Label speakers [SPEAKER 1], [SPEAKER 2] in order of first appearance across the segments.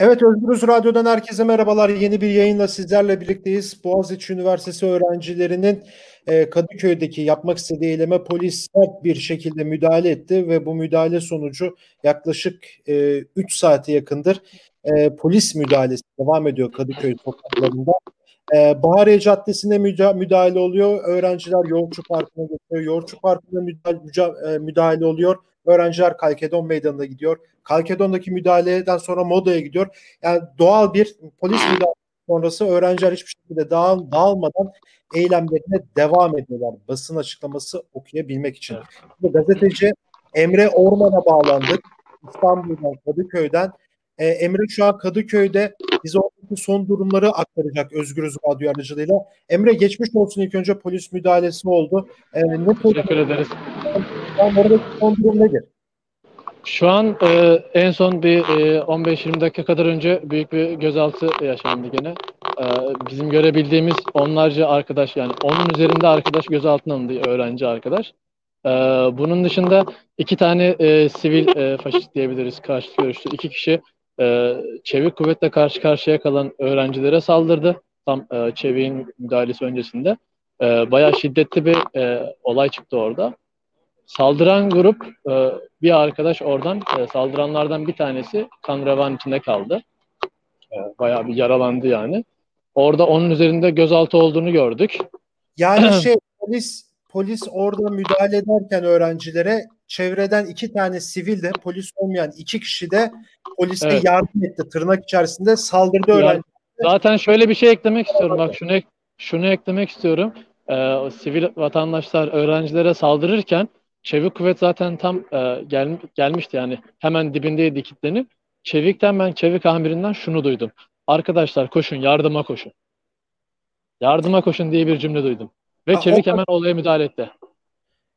[SPEAKER 1] Evet Özgürüz Radyo'dan herkese merhabalar. Yeni bir yayınla sizlerle birlikteyiz. Boğaziçi Üniversitesi öğrencilerinin e, Kadıköy'deki yapmak istediği eyleme polis sert bir şekilde müdahale etti ve bu müdahale sonucu yaklaşık e, 3 saate yakındır e, polis müdahalesi devam ediyor Kadıköy sokaklarında. E, Bahariye Caddesi'ne müdahale oluyor. Öğrenciler Yoğurtçu Parkı'na geçiyor. Yoğurtçu Parkı'na müdahale, müdahale oluyor. Öğrenciler Kalkedon Meydanı'na gidiyor. Kalkedon'daki müdahaleden sonra Moda'ya gidiyor. Yani doğal bir polis müdahalesi sonrası öğrenciler hiçbir şekilde dağıl, dağılmadan eylemlerine devam ediyorlar. Basın açıklaması okuyabilmek için. Evet. Gazeteci Emre Orman'a bağlandık. İstanbul'dan, Kadıköy'den. Ee, Emre şu an Kadıköy'de bize oradaki son durumları aktaracak Özgürüz Radyo aracılığıyla. Emre geçmiş olsun ilk önce polis müdahalesi oldu.
[SPEAKER 2] Ee, ne Teşekkür ederiz.
[SPEAKER 1] Oradaki son durum nedir?
[SPEAKER 2] Şu an e, en son bir e, 15-20 dakika kadar önce büyük bir gözaltı yaşandı gene. E, bizim görebildiğimiz onlarca arkadaş yani onun üzerinde arkadaş gözaltına alındı öğrenci arkadaş. E, bunun dışında iki tane e, sivil e, faşist diyebiliriz karşı görüşlü iki kişi e, çevik kuvvetle karşı karşıya kalan öğrencilere saldırdı. Tam e, çeviğin müdahalesi öncesinde. E, bayağı şiddetli bir e, olay çıktı orada. Saldıran grup e, bir arkadaş oradan e, saldıranlardan bir tanesi kan revan içinde kaldı. E, bayağı bir yaralandı yani. Orada onun üzerinde gözaltı olduğunu gördük.
[SPEAKER 1] Yani şey polis polis orada müdahale ederken öğrencilere çevreden iki tane sivil de polis olmayan iki kişi de polise evet. yardım etti. Tırnak içerisinde saldırdı öğrenci.
[SPEAKER 2] Zaten şöyle bir şey eklemek istiyorum. Bak şunu şunu eklemek istiyorum. Ee, sivil vatandaşlar öğrencilere saldırırken Çevik kuvvet zaten tam e, gel, gelmişti yani hemen dibindeydi kitlenin. Çevik'ten ben Çevik amirinden şunu duydum. Arkadaşlar koşun yardıma koşun. Yardıma koşun diye bir cümle duydum. Ve ha, Çevik o... hemen olaya müdahale etti.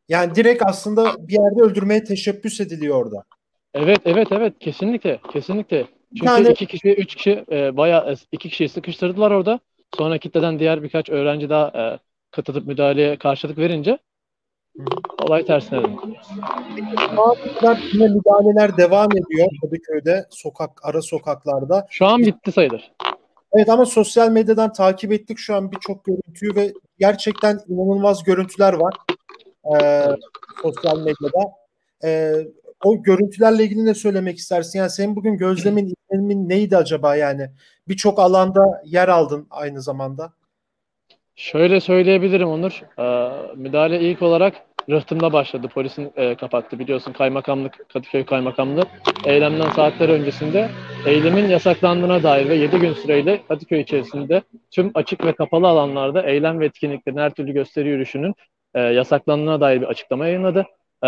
[SPEAKER 1] Yani direkt aslında bir yerde öldürmeye teşebbüs ediliyor orada.
[SPEAKER 2] Evet evet evet kesinlikle kesinlikle. Çünkü yani... iki kişi üç kişi e, bayağı iki kişiyi sıkıştırdılar orada. Sonra kitleden diğer birkaç öğrenci daha e, katılıp müdahaleye karşılık verince Olay tersine döndü.
[SPEAKER 1] Yine müdahaleler devam ediyor Kadıköy'de, sokak ara sokaklarda.
[SPEAKER 2] Şu an bitti sayılır.
[SPEAKER 1] Evet ama sosyal medyadan takip ettik şu an birçok görüntüyü ve gerçekten inanılmaz görüntüler var ee, sosyal medyada. Ee, o görüntülerle ilgili ne söylemek istersin? Yani senin bugün gözlemin, izlenimin neydi acaba yani? Birçok alanda yer aldın aynı zamanda.
[SPEAKER 2] Şöyle söyleyebilirim Onur. Ee, müdahale ilk olarak rıhtımda başladı. Polisin e, kapattı biliyorsun kaymakamlık, Kadıköy Kaymakamlığı eylemden saatler öncesinde eylemin yasaklandığına dair ve 7 gün süreyle Kadıköy içerisinde tüm açık ve kapalı alanlarda eylem ve etkinliklerin her türlü gösteri yürüyüşünün e, yasaklandığına dair bir açıklama yayınladı. E,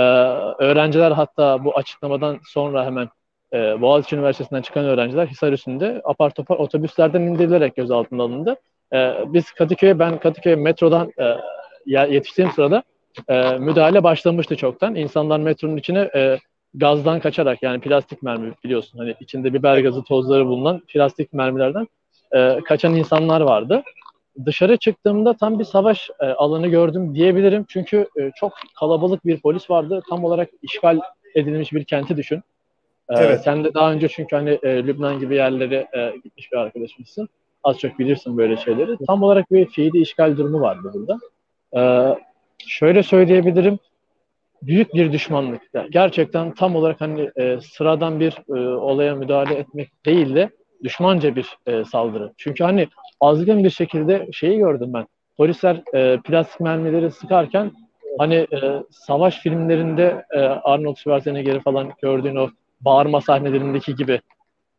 [SPEAKER 2] öğrenciler hatta bu açıklamadan sonra hemen e, Boğaziçi Üniversitesi'nden çıkan öğrenciler Hisar üstünde apar topar otobüslerden indirilerek gözaltına alındı. E, biz Kadıköy'e, ben Kadıköy metrodan e, yetiştiğim sırada e, müdahale başlamıştı çoktan. İnsanlar metronun içine e, gazdan kaçarak yani plastik mermi biliyorsun hani içinde biber gazı tozları bulunan plastik mermilerden e, kaçan insanlar vardı. Dışarı çıktığımda tam bir savaş e, alanı gördüm diyebilirim. Çünkü e, çok kalabalık bir polis vardı. Tam olarak işgal edilmiş bir kenti düşün. E, evet. Sen de daha önce çünkü hani e, Lübnan gibi yerlere e, gitmiş bir arkadaşımızsın. Az çok bilirsin böyle şeyleri. Tam olarak bir fiili işgal durumu vardı burada. E, şöyle söyleyebilirim. Büyük bir düşmanlık. Gerçekten tam olarak hani e, sıradan bir e, olaya müdahale etmek değil de düşmanca bir e, saldırı. Çünkü hani azgın bir şekilde şeyi gördüm ben. Polisler e, plastik mermileri sıkarken hani e, savaş filmlerinde e, Arnold Schwarzenegger'i falan gördüğün o bağırma sahnelerindeki gibi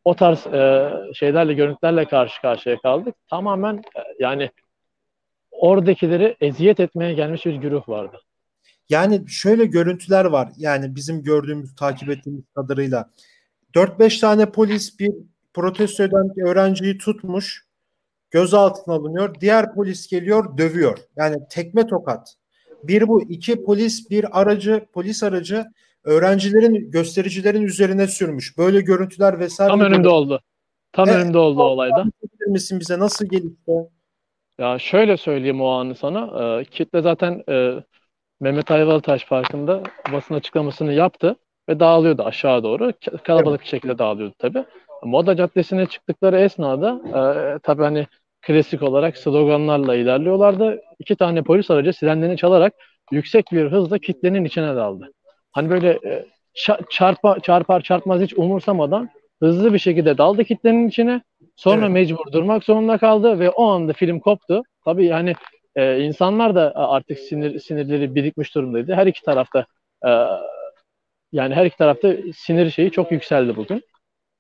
[SPEAKER 2] o tarz e, şeylerle, görüntülerle karşı karşıya kaldık. Tamamen e, yani oradakileri eziyet etmeye gelmiş bir güruh vardı.
[SPEAKER 1] Yani şöyle görüntüler var. Yani bizim gördüğümüz, takip ettiğimiz kadarıyla 4-5 tane polis bir protesto eden öğrenciyi tutmuş. Gözaltına alınıyor. Diğer polis geliyor, dövüyor. Yani tekme tokat. Bir bu, iki polis bir aracı, polis aracı öğrencilerin, göstericilerin üzerine sürmüş. Böyle görüntüler vesaire.
[SPEAKER 2] Tam önümde oldu. Tam evet, önümde oldu olayda.
[SPEAKER 1] misin bize nasıl gelişti?
[SPEAKER 2] Ya şöyle söyleyeyim o anı sana. E, kitle zaten e, Mehmet Ayvalıtaş Parkı'nda basın açıklamasını yaptı. ve dağılıyordu aşağı doğru. Kalabalık evet. şekilde dağılıyordu tabii. Moda Caddesi'ne çıktıkları esnada e, tabii hani klasik olarak sloganlarla ilerliyorlardı. İki tane polis aracı sirenlerini çalarak yüksek bir hızla kitlenin içine daldı. Hani böyle e, çarpa, çarpar çarpmaz hiç umursamadan hızlı bir şekilde daldı kitlenin içine. Sonra evet. mecbur durmak zorunda kaldı ve o anda film koptu. Tabii yani e, insanlar da artık sinir sinirleri birikmiş durumdaydı. Her iki tarafta e, yani her iki tarafta sinir şeyi çok yükseldi bugün.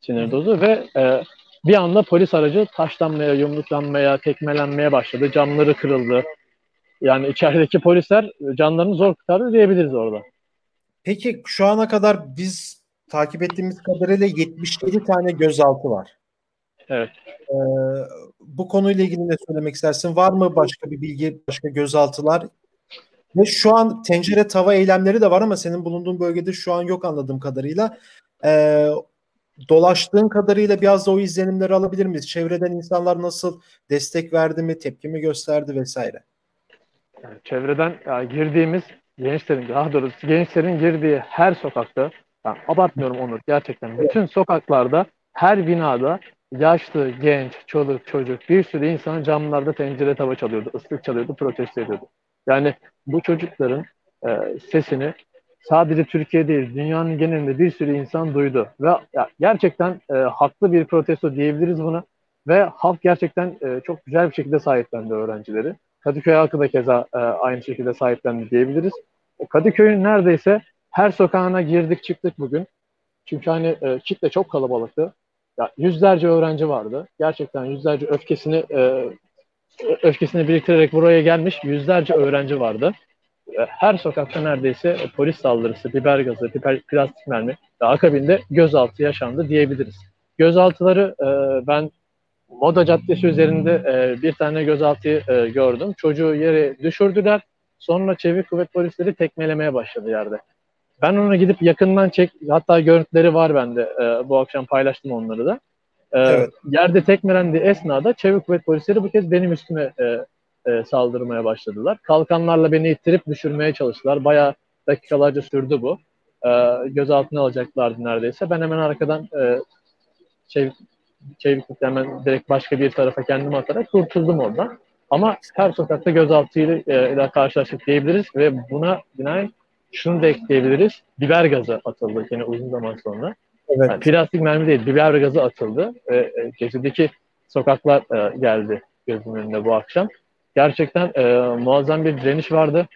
[SPEAKER 2] Sinir dozu ve e, bir anda polis aracı taşlanmaya, yumruklanmaya, tekmelenmeye başladı. Camları kırıldı. Yani içerideki polisler canlarını zor kurtardı diyebiliriz orada.
[SPEAKER 1] Peki şu ana kadar biz takip ettiğimiz kadarıyla 77 tane gözaltı var.
[SPEAKER 2] Evet.
[SPEAKER 1] Ee, bu konuyla ilgili ne söylemek istersin? Var mı başka bir bilgi, başka gözaltılar? Ve şu an tencere tava eylemleri de var ama senin bulunduğun bölgede şu an yok anladığım kadarıyla. Ee, dolaştığın kadarıyla biraz da o izlenimleri alabilir miyiz? Çevreden insanlar nasıl destek verdi mi, tepki mi gösterdi vesaire?
[SPEAKER 2] Yani çevreden yani girdiğimiz gençlerin, daha doğrusu gençlerin girdiği her sokakta, yani abartmıyorum Onur gerçekten, bütün sokaklarda, her binada yaşlı, genç, çoluk, çocuk bir sürü insan camlarda tencere tava çalıyordu, ıslık çalıyordu, protesto ediyordu. Yani bu çocukların e, sesini sadece Türkiye değil, dünyanın genelinde bir sürü insan duydu. Ve ya, gerçekten e, haklı bir protesto diyebiliriz buna. Ve halk gerçekten e, çok güzel bir şekilde sahiplendi öğrencileri. Kadıköy halkı da keza e, aynı şekilde sahiplendi diyebiliriz. Kadıköy'ün neredeyse her sokağına girdik çıktık bugün. Çünkü hani e, kitle çok kalabalıktı. Ya, yüzlerce öğrenci vardı. Gerçekten yüzlerce öfkesini e, öfkesini biriktirerek buraya gelmiş yüzlerce öğrenci vardı. E, her sokakta neredeyse polis saldırısı, biber gazı, biber, plastik mermi ve akabinde gözaltı yaşandı diyebiliriz. Gözaltıları e, ben Moda Caddesi üzerinde e, bir tane gözaltıyı e, gördüm. Çocuğu yere düşürdüler. Sonra çevik kuvvet polisleri tekmelemeye başladı yerde. Ben onu gidip yakından çek, hatta görüntüleri var bende. E, bu akşam paylaştım onları da. E, evet. Yerde tekmelendiği esnada çevik kuvvet polisleri bu kez benim üstüme e, e, saldırmaya başladılar. Kalkanlarla beni ittirip düşürmeye çalıştılar. Bayağı dakikalarca sürdü bu. E, gözaltına alacaklardı neredeyse. Ben hemen arkadan e, çevik, çevik hemen direkt başka bir tarafa kendimi atarak kurtuldum oradan. Ama her sokakta gözaltıyla e, karşılaştık diyebiliriz ve buna binaen şunu da ekleyebiliriz. Biber gazı atıldı yine uzun zaman sonra. Evet. Yani plastik mermi değil, biber gazı atıldı. E, e, gecedeki sokaklar e, geldi gözümün önünde bu akşam. Gerçekten e, muazzam bir direniş vardı.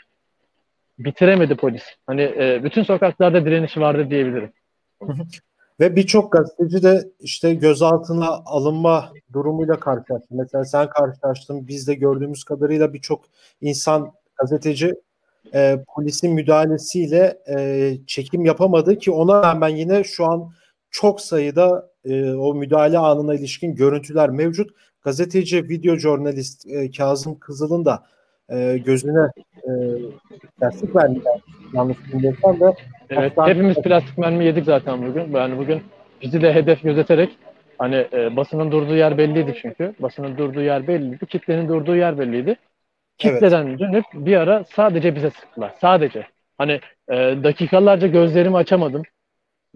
[SPEAKER 2] Bitiremedi polis. Hani e, bütün sokaklarda direniş vardı diyebilirim.
[SPEAKER 1] Ve birçok gazeteci de işte gözaltına alınma durumuyla karşılaştı. Mesela sen karşılaştın. Biz de gördüğümüz kadarıyla birçok insan gazeteci e, polisin müdahalesiyle e, çekim yapamadı ki ona rağmen yine şu an çok sayıda e, o müdahale anına ilişkin görüntüler mevcut. Gazeteci, video jurnalist e, Kazım Kızıl'ın da e, gözüne e, plastik verdiler. Yanlış bilmiyorsam da.
[SPEAKER 2] Evet, hepimiz plastik mermi yedik zaten bugün. Yani bugün bizi de hedef gözeterek hani e, basının durduğu yer belliydi çünkü. Basının durduğu yer belliydi. Kitlenin durduğu yer belliydi. Kitleden evet. dönüp bir ara sadece bize sıktılar. Sadece. Hani e, dakikalarca gözlerimi açamadım.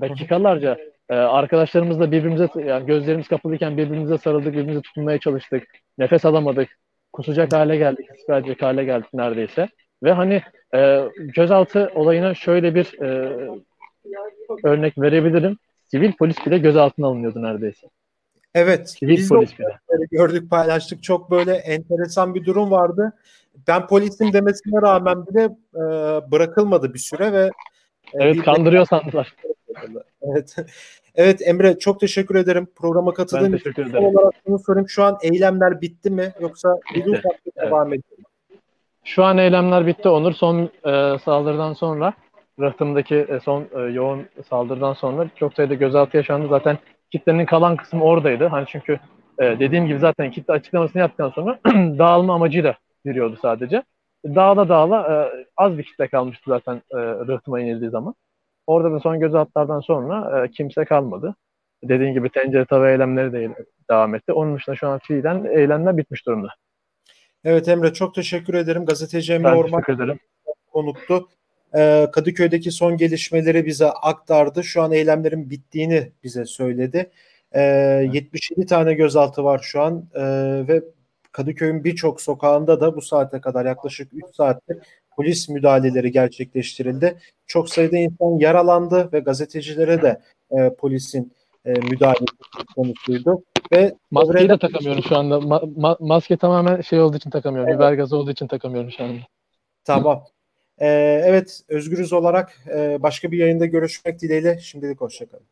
[SPEAKER 2] Dakikalarca e, arkadaşlarımızla birbirimize yani gözlerimiz kapalıyken birbirimize sarıldık, birbirimize tutunmaya çalıştık. Nefes alamadık. Kusacak hale geldik, ispiyacak hale geldik neredeyse. Ve hani e, gözaltı olayına şöyle bir e, örnek verebilirim. Sivil polis bile gözaltına alınıyordu neredeyse.
[SPEAKER 1] Evet. Sivil biz polis bile. gördük, paylaştık. Çok böyle enteresan bir durum vardı. Ben polisim demesine rağmen bile e, bırakılmadı bir süre ve
[SPEAKER 2] e, Evet, kandırıyor sandılar.
[SPEAKER 1] Evet. Evet Emre çok teşekkür ederim programa katıldığın
[SPEAKER 2] için. teşekkür ederim.
[SPEAKER 1] olarak bunu sorayım. Şu an eylemler bitti mi yoksa bitti. Evet. devam ediyor?
[SPEAKER 2] Şu an eylemler bitti Onur. Son e, saldırıdan sonra Rıhtım'daki e, son e, yoğun saldırıdan sonra çok sayıda gözaltı yaşandı. Zaten kitlenin kalan kısmı oradaydı. Hani çünkü e, dediğim gibi zaten kitle açıklamasını yaptıktan sonra dağılma amacıyla yürüyordu sadece. Dağla dağla e, az bir kitle kalmıştı zaten e, Rıhtım'a inildiği zaman. Orada da son gözaltılardan sonra e, kimse kalmadı. Dediğim gibi tencere tava eylemleri de devam etti. Onun dışında şu an fiilen eylemler bitmiş durumda.
[SPEAKER 1] Evet Emre çok teşekkür ederim. Gazeteci Emre ben Orman konuktu. e, Kadıköy'deki son gelişmeleri bize aktardı. Şu an eylemlerin bittiğini bize söyledi. E, 77 tane gözaltı var şu an e, ve Kadıköy'ün birçok sokağında da bu saate kadar yaklaşık 3 saattir polis müdahaleleri gerçekleştirildi. Çok sayıda insan yaralandı ve gazetecilere de e, polisin e, müdahalesi konusuydu. Ve
[SPEAKER 2] Maskeyi de takamıyorum şu anda. Ma- ma- maske tamamen şey olduğu için takamıyorum. Evet. Biber gazı olduğu için takamıyorum şu anda.
[SPEAKER 1] Tamam. Ee, evet Özgürüz olarak e, başka bir yayında görüşmek dileğiyle. Şimdilik hoşçakalın.